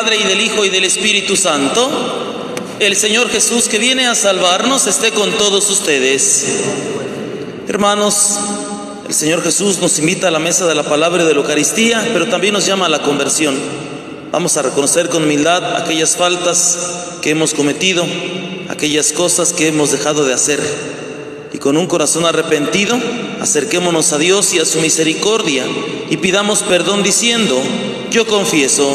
Padre y del Hijo y del Espíritu Santo, el Señor Jesús que viene a salvarnos esté con todos ustedes. Hermanos, el Señor Jesús nos invita a la mesa de la palabra y de la Eucaristía, pero también nos llama a la conversión. Vamos a reconocer con humildad aquellas faltas que hemos cometido, aquellas cosas que hemos dejado de hacer. Y con un corazón arrepentido, acerquémonos a Dios y a su misericordia y pidamos perdón diciendo, yo confieso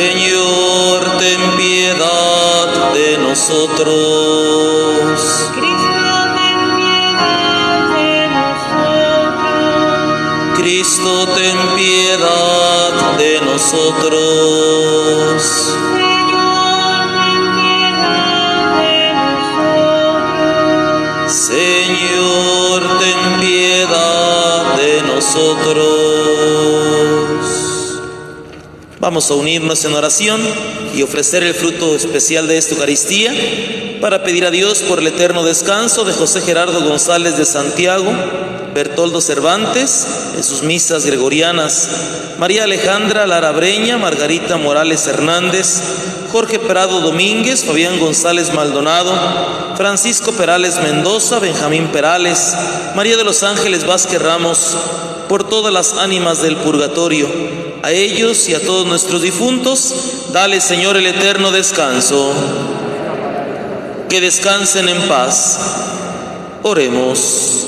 Señor, ten piedad de nosotros. Cristo, ten piedad de nosotros. Cristo, ten piedad de nosotros. Señor, ten piedad de nosotros. Vamos a unirnos en oración y ofrecer el fruto especial de esta Eucaristía para pedir a Dios por el eterno descanso de José Gerardo González de Santiago, Bertoldo Cervantes en sus misas gregorianas, María Alejandra Lara Breña, Margarita Morales Hernández, Jorge Perado Domínguez, Fabián González Maldonado, Francisco Perales Mendoza, Benjamín Perales, María de los Ángeles Vázquez Ramos, por todas las ánimas del purgatorio, a ellos y a todos nuestros difuntos, dale Señor el eterno descanso. Que descansen en paz. Oremos.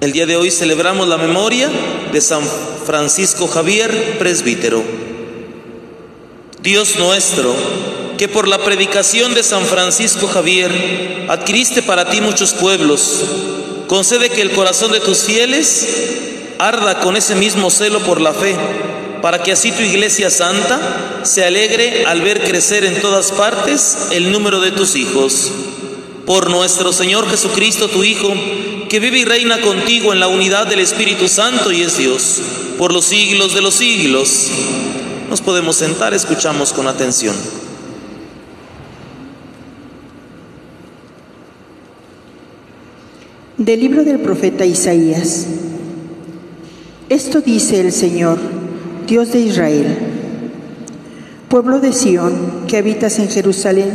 El día de hoy celebramos la memoria de San Francisco Javier, presbítero. Dios nuestro, que por la predicación de San Francisco Javier adquiriste para ti muchos pueblos, concede que el corazón de tus fieles arda con ese mismo celo por la fe, para que así tu iglesia santa se alegre al ver crecer en todas partes el número de tus hijos. Por nuestro Señor Jesucristo, tu Hijo, que vive y reina contigo en la unidad del Espíritu Santo y es Dios, por los siglos de los siglos. Nos podemos sentar, escuchamos con atención. Del libro del profeta Isaías. Esto dice el Señor, Dios de Israel. Pueblo de Sión, que habitas en Jerusalén,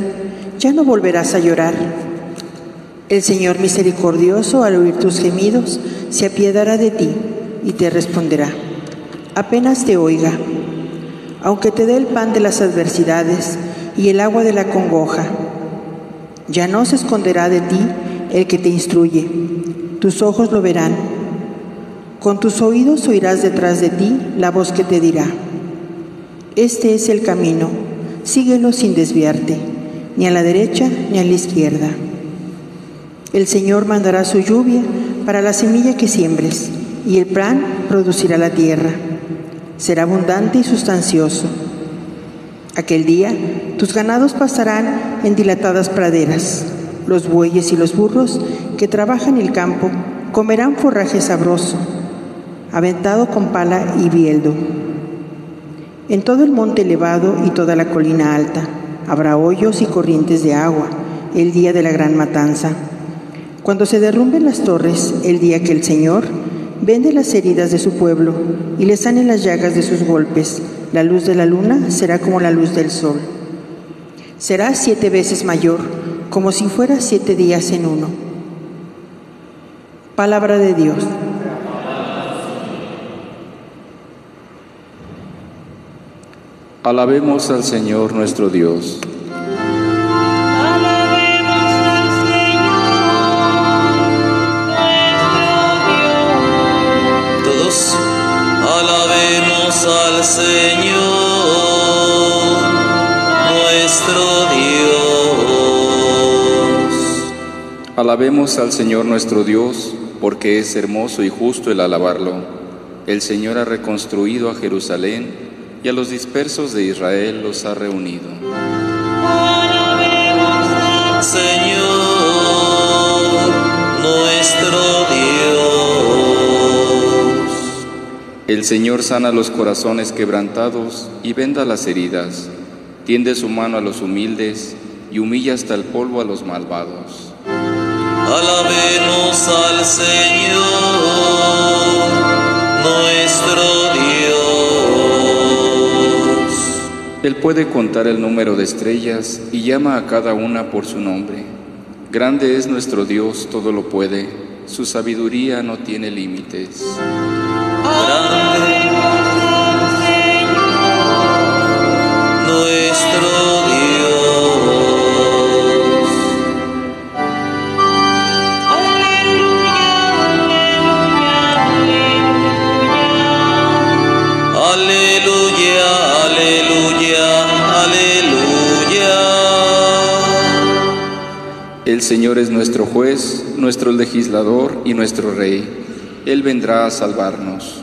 ya no volverás a llorar. El Señor misericordioso, al oír tus gemidos, se apiadará de ti y te responderá. Apenas te oiga, aunque te dé el pan de las adversidades y el agua de la congoja, ya no se esconderá de ti el que te instruye. Tus ojos lo verán. Con tus oídos oirás detrás de ti la voz que te dirá. Este es el camino, síguelo sin desviarte, ni a la derecha ni a la izquierda. El Señor mandará su lluvia para la semilla que siembres, y el plan producirá la tierra. Será abundante y sustancioso. Aquel día tus ganados pasarán en dilatadas praderas. Los bueyes y los burros que trabajan el campo comerán forraje sabroso, aventado con pala y bieldo. En todo el monte elevado y toda la colina alta habrá hoyos y corrientes de agua el día de la gran matanza. Cuando se derrumben las torres, el día que el Señor vende las heridas de su pueblo y le sane las llagas de sus golpes, la luz de la luna será como la luz del sol. Será siete veces mayor, como si fuera siete días en uno. Palabra de Dios. Alabemos al Señor nuestro Dios. Alabemos al Señor, nuestro Dios. Todos alabemos al Señor, nuestro Dios. Alabemos al Señor nuestro Dios, porque es hermoso y justo el alabarlo. El Señor ha reconstruido a Jerusalén y a los dispersos de Israel los ha reunido. Señor nuestro Dios. El Señor sana los corazones quebrantados y venda las heridas, tiende su mano a los humildes y humilla hasta el polvo a los malvados. Alabemos al Señor nuestro Dios. Él puede contar el número de estrellas y llama a cada una por su nombre. Grande es nuestro Dios, todo lo puede, su sabiduría no tiene límites. El Señor es nuestro juez, nuestro legislador y nuestro rey. Él vendrá a salvarnos.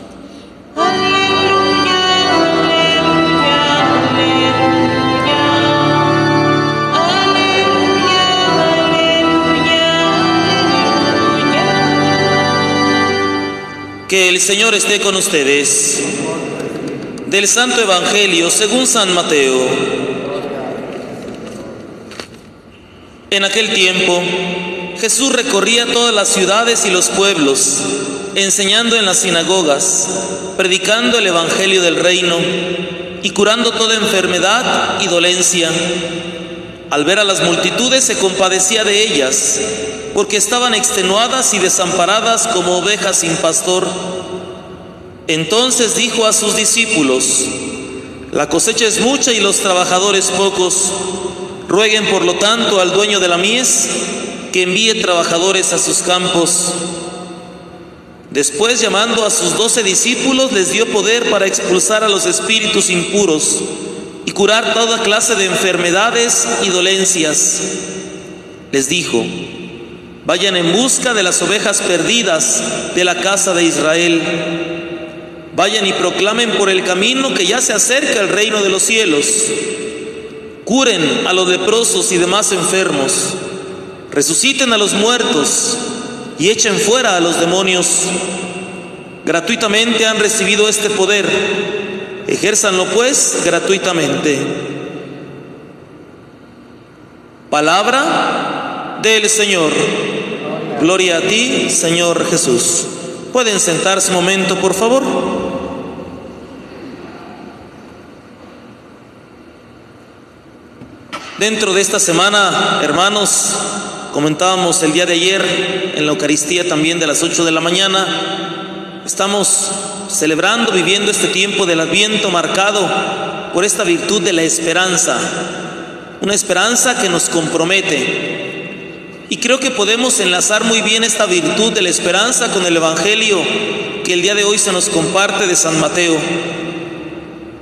Que el Señor esté con ustedes. Del Santo Evangelio según San Mateo. En aquel tiempo, Jesús recorría todas las ciudades y los pueblos, enseñando en las sinagogas, predicando el Evangelio del reino y curando toda enfermedad y dolencia. Al ver a las multitudes se compadecía de ellas, porque estaban extenuadas y desamparadas como ovejas sin pastor. Entonces dijo a sus discípulos, la cosecha es mucha y los trabajadores pocos. Rueguen por lo tanto al dueño de la mies que envíe trabajadores a sus campos. Después llamando a sus doce discípulos les dio poder para expulsar a los espíritus impuros y curar toda clase de enfermedades y dolencias. Les dijo, vayan en busca de las ovejas perdidas de la casa de Israel. Vayan y proclamen por el camino que ya se acerca el reino de los cielos. Curen a los leprosos y demás enfermos. Resuciten a los muertos y echen fuera a los demonios. Gratuitamente han recibido este poder. Ejérzanlo pues gratuitamente. Palabra del Señor. Gloria a ti, Señor Jesús. Pueden sentarse un momento, por favor. Dentro de esta semana, hermanos, comentábamos el día de ayer en la Eucaristía también de las 8 de la mañana, estamos celebrando, viviendo este tiempo del Adviento marcado por esta virtud de la esperanza, una esperanza que nos compromete. Y creo que podemos enlazar muy bien esta virtud de la esperanza con el Evangelio que el día de hoy se nos comparte de San Mateo.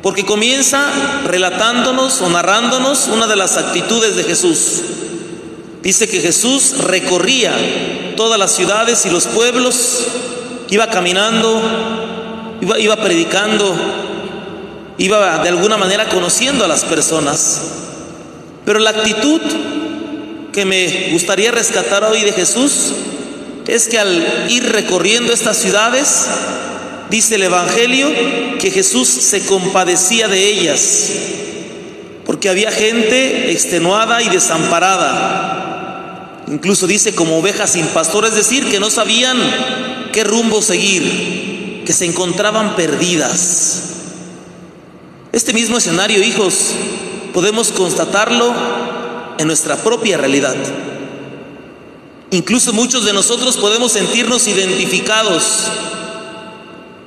Porque comienza relatándonos o narrándonos una de las actitudes de Jesús. Dice que Jesús recorría todas las ciudades y los pueblos, iba caminando, iba, iba predicando, iba de alguna manera conociendo a las personas. Pero la actitud que me gustaría rescatar hoy de Jesús es que al ir recorriendo estas ciudades, dice el Evangelio que Jesús se compadecía de ellas, porque había gente extenuada y desamparada. Incluso dice como ovejas sin pastor, es decir, que no sabían qué rumbo seguir, que se encontraban perdidas. Este mismo escenario, hijos, podemos constatarlo en nuestra propia realidad. Incluso muchos de nosotros podemos sentirnos identificados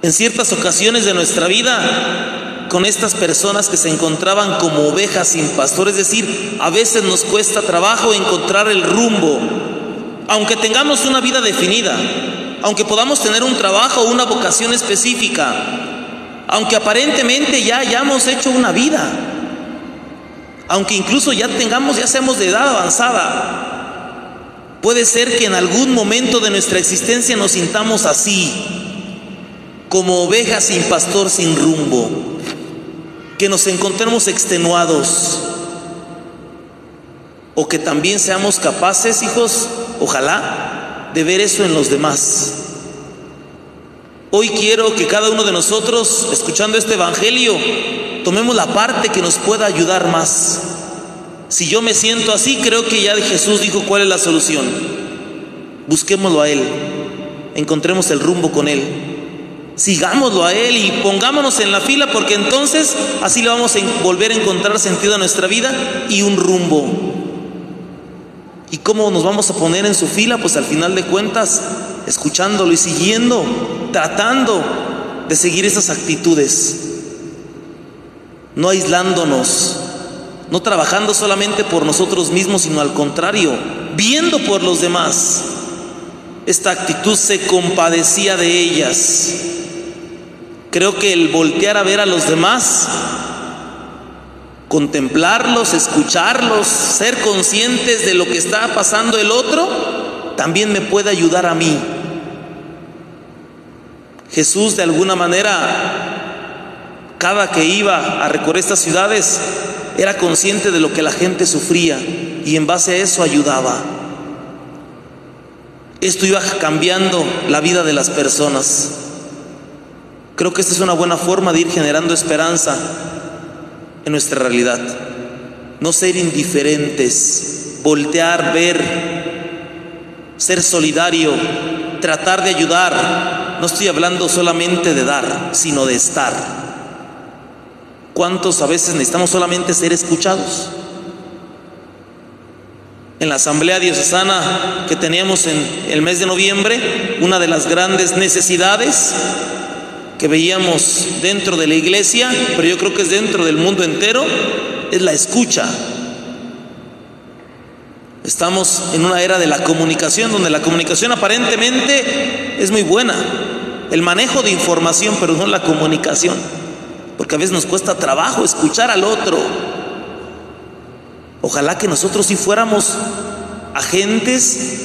en ciertas ocasiones de nuestra vida con estas personas que se encontraban como ovejas sin pastor, es decir, a veces nos cuesta trabajo encontrar el rumbo, aunque tengamos una vida definida, aunque podamos tener un trabajo o una vocación específica, aunque aparentemente ya hayamos hecho una vida, aunque incluso ya tengamos, ya seamos de edad avanzada, Puede ser que en algún momento de nuestra existencia nos sintamos así, como ovejas sin pastor, sin rumbo, que nos encontremos extenuados, o que también seamos capaces, hijos, ojalá, de ver eso en los demás. Hoy quiero que cada uno de nosotros, escuchando este Evangelio, tomemos la parte que nos pueda ayudar más. Si yo me siento así, creo que ya Jesús dijo cuál es la solución. Busquémoslo a Él, encontremos el rumbo con Él, sigámoslo a Él y pongámonos en la fila porque entonces así le vamos a volver a encontrar sentido a nuestra vida y un rumbo. ¿Y cómo nos vamos a poner en su fila? Pues al final de cuentas, escuchándolo y siguiendo, tratando de seguir esas actitudes, no aislándonos, no trabajando solamente por nosotros mismos, sino al contrario, viendo por los demás. Esta actitud se compadecía de ellas. Creo que el voltear a ver a los demás, contemplarlos, escucharlos, ser conscientes de lo que está pasando el otro, también me puede ayudar a mí. Jesús de alguna manera, cada que iba a recorrer estas ciudades, era consciente de lo que la gente sufría y en base a eso ayudaba. Esto iba cambiando la vida de las personas. Creo que esta es una buena forma de ir generando esperanza en nuestra realidad. No ser indiferentes, voltear, ver, ser solidario, tratar de ayudar. No estoy hablando solamente de dar, sino de estar. ¿Cuántos a veces necesitamos solamente ser escuchados? En la asamblea diocesana que teníamos en el mes de noviembre, una de las grandes necesidades que veíamos dentro de la iglesia, pero yo creo que es dentro del mundo entero, es la escucha. Estamos en una era de la comunicación, donde la comunicación aparentemente es muy buena, el manejo de información, pero no la comunicación porque a veces nos cuesta trabajo escuchar al otro. Ojalá que nosotros si fuéramos agentes,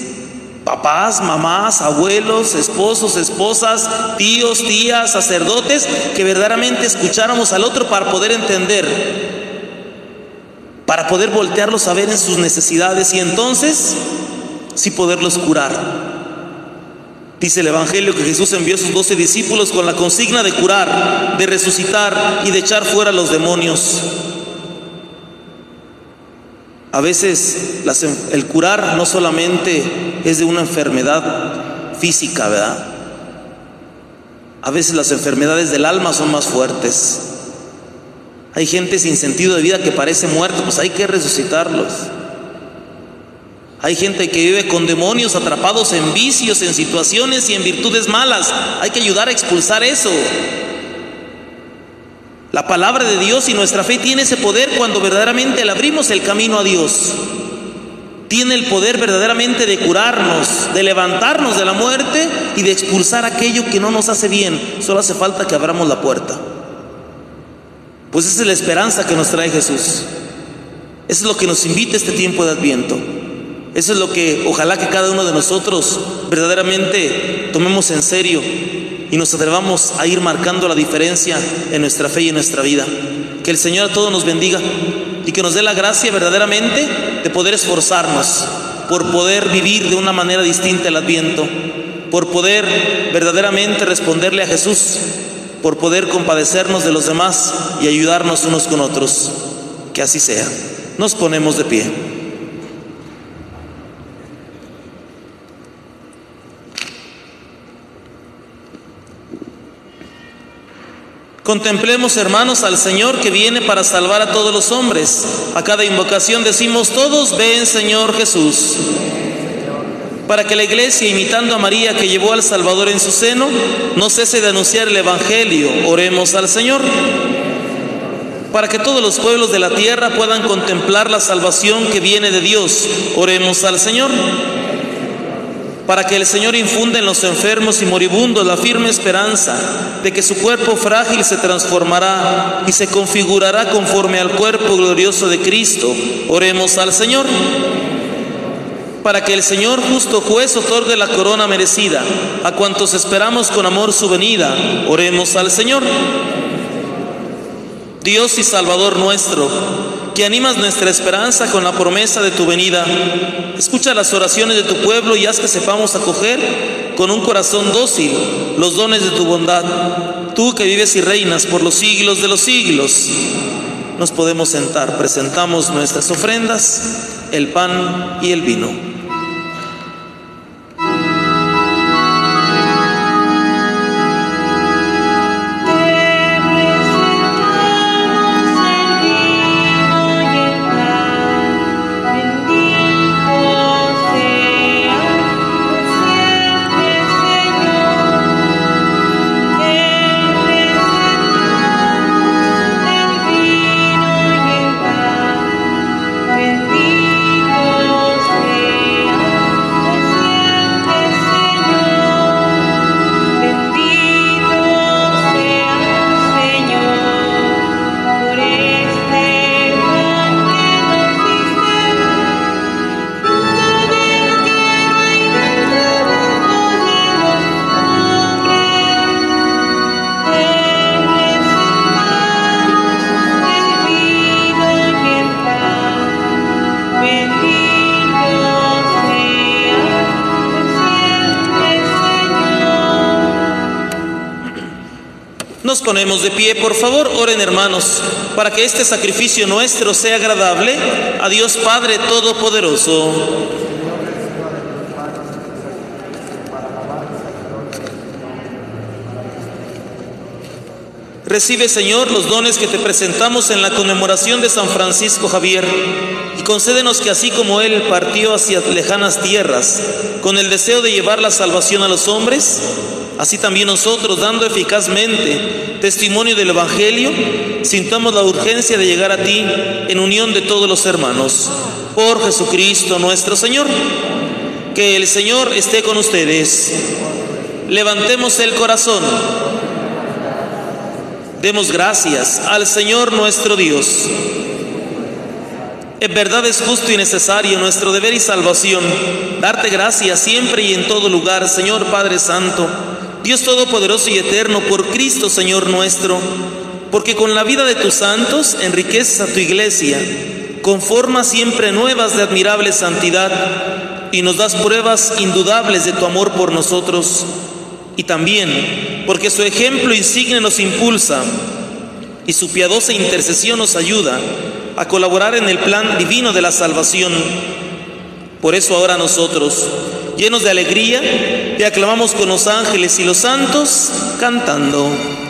papás, mamás, abuelos, esposos, esposas, tíos, tías, sacerdotes, que verdaderamente escucháramos al otro para poder entender, para poder voltearlos a ver en sus necesidades y entonces sí poderlos curar. Dice el Evangelio que Jesús envió a sus doce discípulos con la consigna de curar, de resucitar y de echar fuera a los demonios. A veces el curar no solamente es de una enfermedad física, ¿verdad? A veces las enfermedades del alma son más fuertes. Hay gente sin sentido de vida que parece muerta, pues hay que resucitarlos. Hay gente que vive con demonios atrapados en vicios, en situaciones y en virtudes malas. Hay que ayudar a expulsar eso. La palabra de Dios y nuestra fe tiene ese poder cuando verdaderamente le abrimos el camino a Dios. Tiene el poder verdaderamente de curarnos, de levantarnos de la muerte y de expulsar aquello que no nos hace bien. Solo hace falta que abramos la puerta. Pues esa es la esperanza que nos trae Jesús. Eso es lo que nos invita este tiempo de Adviento. Eso es lo que ojalá que cada uno de nosotros verdaderamente tomemos en serio y nos atrevamos a ir marcando la diferencia en nuestra fe y en nuestra vida. Que el Señor a todos nos bendiga y que nos dé la gracia verdaderamente de poder esforzarnos por poder vivir de una manera distinta el adviento, por poder verdaderamente responderle a Jesús, por poder compadecernos de los demás y ayudarnos unos con otros. Que así sea. Nos ponemos de pie. Contemplemos, hermanos, al Señor que viene para salvar a todos los hombres. A cada invocación decimos todos, ven Señor Jesús. Para que la iglesia, imitando a María que llevó al Salvador en su seno, no cese de anunciar el Evangelio, oremos al Señor. Para que todos los pueblos de la tierra puedan contemplar la salvación que viene de Dios, oremos al Señor para que el Señor infunda en los enfermos y moribundos la firme esperanza de que su cuerpo frágil se transformará y se configurará conforme al cuerpo glorioso de Cristo. Oremos al Señor. para que el Señor justo juez otorgue la corona merecida a cuantos esperamos con amor su venida. Oremos al Señor. Dios y Salvador nuestro, que animas nuestra esperanza con la promesa de tu venida, escucha las oraciones de tu pueblo y haz que sepamos acoger con un corazón dócil los dones de tu bondad. Tú que vives y reinas por los siglos de los siglos, nos podemos sentar, presentamos nuestras ofrendas, el pan y el vino. De pie, por favor, oren hermanos, para que este sacrificio nuestro sea agradable a Dios Padre Todopoderoso. Recibe, Señor, los dones que te presentamos en la conmemoración de San Francisco Javier y concédenos que así como Él partió hacia lejanas tierras con el deseo de llevar la salvación a los hombres, Así también nosotros, dando eficazmente testimonio del Evangelio, sintamos la urgencia de llegar a ti en unión de todos los hermanos. Por Jesucristo nuestro Señor. Que el Señor esté con ustedes. Levantemos el corazón. Demos gracias al Señor nuestro Dios. En verdad es justo y necesario nuestro deber y salvación darte gracias siempre y en todo lugar, Señor Padre Santo Dios Todopoderoso y Eterno, por Cristo Señor nuestro, porque con la vida de tus santos enriqueces a tu iglesia, con formas siempre nuevas de admirable santidad, y nos das pruebas indudables de tu amor por nosotros, y también porque su ejemplo insigne nos impulsa y su piadosa intercesión nos ayuda a colaborar en el plan divino de la salvación. Por eso ahora nosotros, llenos de alegría, te aclamamos con los ángeles y los santos, cantando.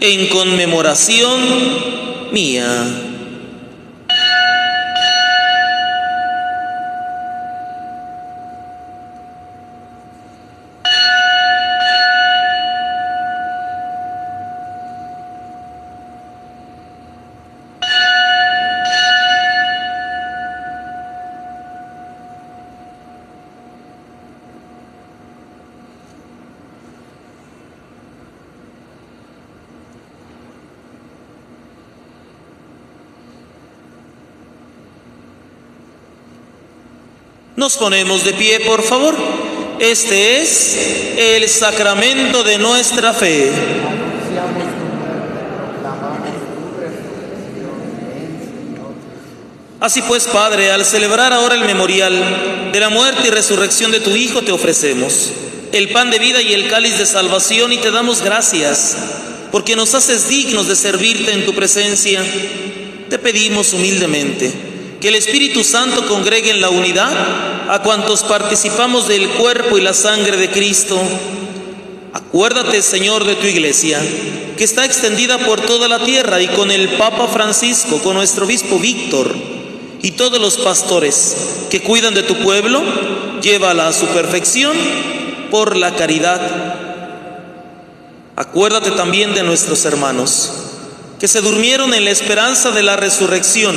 en conmemoración mía. Nos ponemos de pie, por favor. Este es el sacramento de nuestra fe. Así pues, Padre, al celebrar ahora el memorial de la muerte y resurrección de tu Hijo, te ofrecemos el pan de vida y el cáliz de salvación y te damos gracias porque nos haces dignos de servirte en tu presencia. Te pedimos humildemente que el Espíritu Santo congregue en la unidad a cuantos participamos del cuerpo y la sangre de Cristo. Acuérdate, Señor, de tu iglesia, que está extendida por toda la tierra y con el Papa Francisco, con nuestro obispo Víctor y todos los pastores que cuidan de tu pueblo, llévala a su perfección por la caridad. Acuérdate también de nuestros hermanos que se durmieron en la esperanza de la resurrección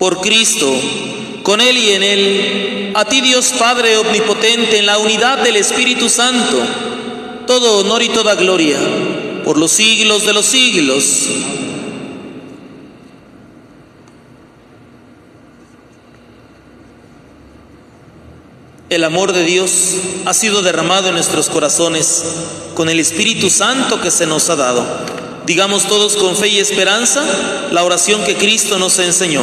Por Cristo, con Él y en Él, a ti Dios Padre Omnipotente, en la unidad del Espíritu Santo, todo honor y toda gloria, por los siglos de los siglos. El amor de Dios ha sido derramado en nuestros corazones con el Espíritu Santo que se nos ha dado. Digamos todos con fe y esperanza la oración que Cristo nos enseñó.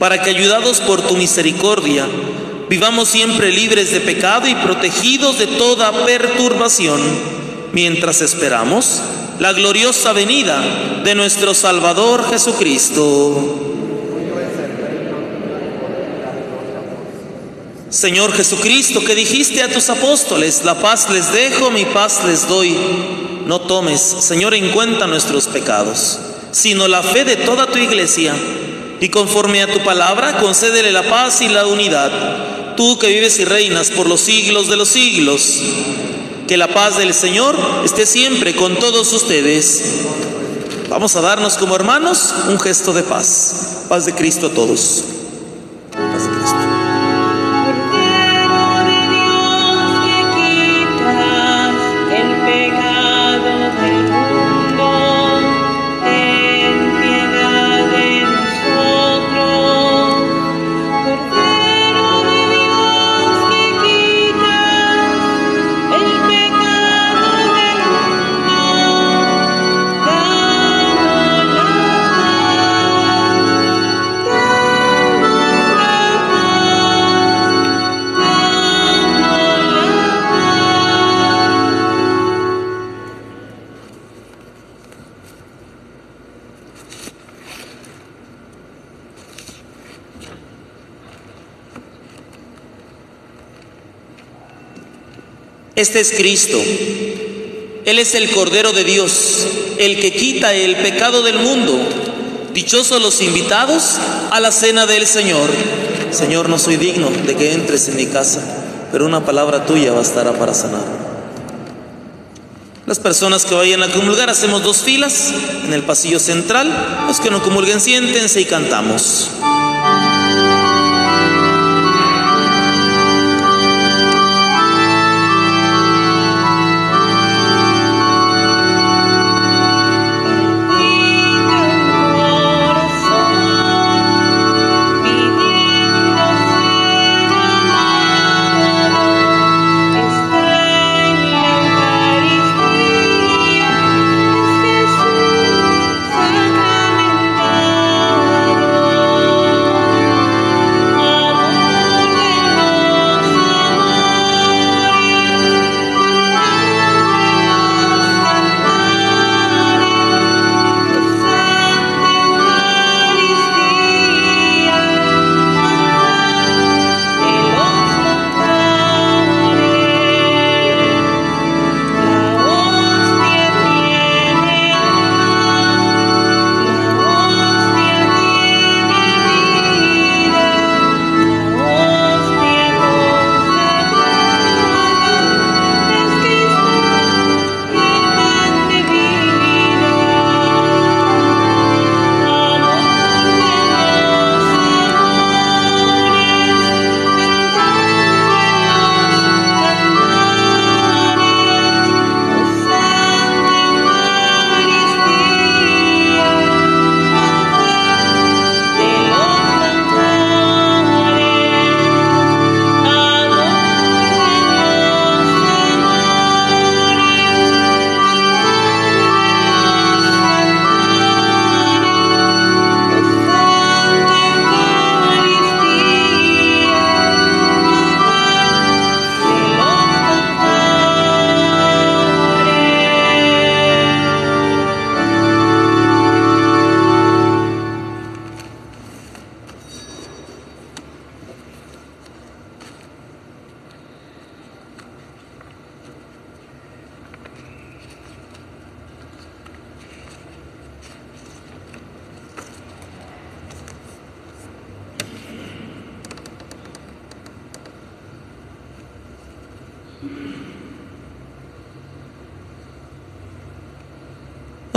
para que ayudados por tu misericordia, vivamos siempre libres de pecado y protegidos de toda perturbación, mientras esperamos la gloriosa venida de nuestro Salvador Jesucristo. Señor Jesucristo, que dijiste a tus apóstoles, la paz les dejo, mi paz les doy. No tomes, Señor, en cuenta nuestros pecados, sino la fe de toda tu iglesia y conforme a tu palabra, concédele la paz y la unidad. Tú que vives y reinas por los siglos de los siglos, que la paz del Señor esté siempre con todos ustedes. Vamos a darnos como hermanos un gesto de paz. Paz de Cristo a todos. Este es Cristo. Él es el Cordero de Dios, el que quita el pecado del mundo. Dichosos los invitados a la cena del Señor. Señor, no soy digno de que entres en mi casa, pero una palabra tuya bastará para sanar. Las personas que vayan a comulgar hacemos dos filas en el pasillo central. Los que no comulguen siéntense y cantamos.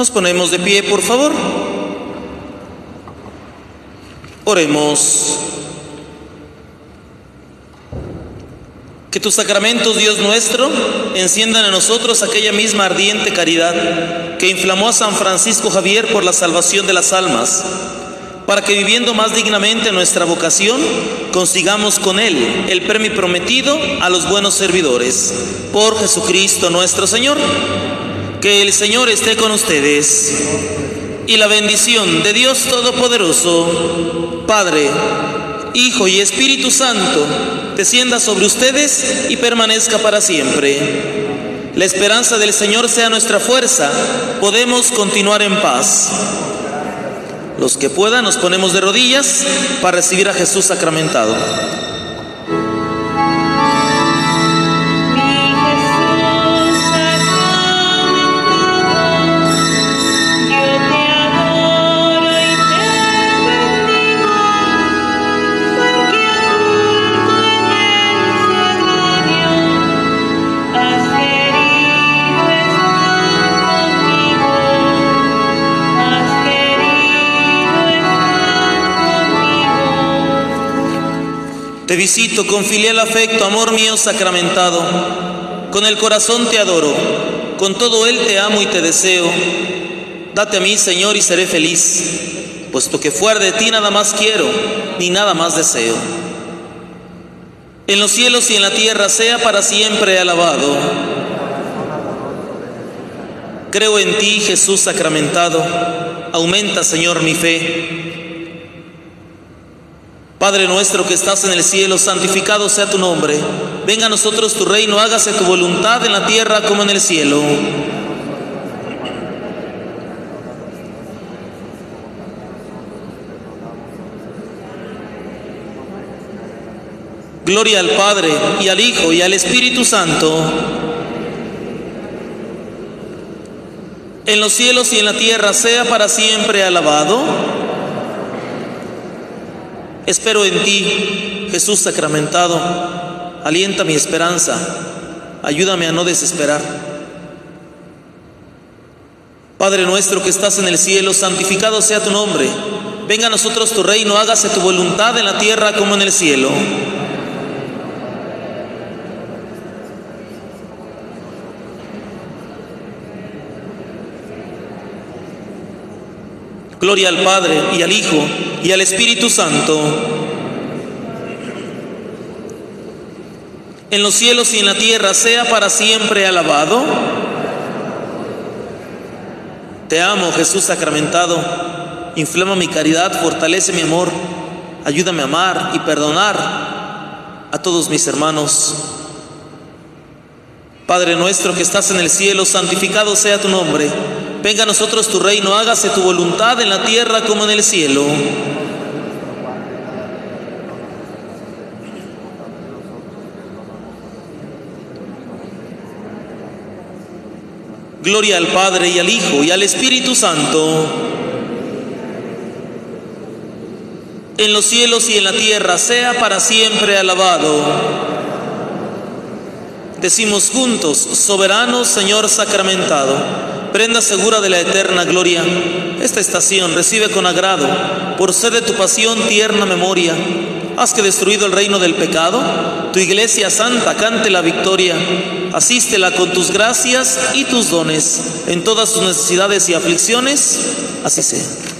Nos ponemos de pie, por favor. Oremos. Que tus sacramentos, Dios nuestro, enciendan en nosotros aquella misma ardiente caridad que inflamó a San Francisco Javier por la salvación de las almas, para que viviendo más dignamente nuestra vocación, consigamos con Él el premio prometido a los buenos servidores. Por Jesucristo nuestro Señor. Que el Señor esté con ustedes. Y la bendición de Dios Todopoderoso, Padre, Hijo y Espíritu Santo, descienda sobre ustedes y permanezca para siempre. La esperanza del Señor sea nuestra fuerza. Podemos continuar en paz. Los que puedan nos ponemos de rodillas para recibir a Jesús sacramentado. Te visito con filial afecto, amor mío sacramentado. Con el corazón te adoro, con todo él te amo y te deseo. Date a mí, Señor, y seré feliz, puesto que fuera de ti nada más quiero, ni nada más deseo. En los cielos y en la tierra sea para siempre alabado. Creo en ti, Jesús sacramentado. Aumenta, Señor, mi fe. Padre nuestro que estás en el cielo, santificado sea tu nombre. Venga a nosotros tu reino, hágase tu voluntad en la tierra como en el cielo. Gloria al Padre y al Hijo y al Espíritu Santo. En los cielos y en la tierra sea para siempre alabado. Espero en ti, Jesús sacramentado, alienta mi esperanza, ayúdame a no desesperar. Padre nuestro que estás en el cielo, santificado sea tu nombre. Venga a nosotros tu reino, hágase tu voluntad en la tierra como en el cielo. Gloria al Padre y al Hijo y al Espíritu Santo. En los cielos y en la tierra sea para siempre alabado. Te amo, Jesús sacramentado. Inflama mi caridad, fortalece mi amor. Ayúdame a amar y perdonar a todos mis hermanos. Padre nuestro que estás en el cielo, santificado sea tu nombre. Venga a nosotros tu reino, hágase tu voluntad en la tierra como en el cielo. Gloria al Padre y al Hijo y al Espíritu Santo. En los cielos y en la tierra sea para siempre alabado. Decimos juntos, soberano Señor sacramentado, prenda segura de la eterna gloria, esta estación recibe con agrado, por ser de tu pasión tierna memoria, haz que destruido el reino del pecado, tu iglesia santa cante la victoria, asístela con tus gracias y tus dones. En todas sus necesidades y aflicciones, así sea.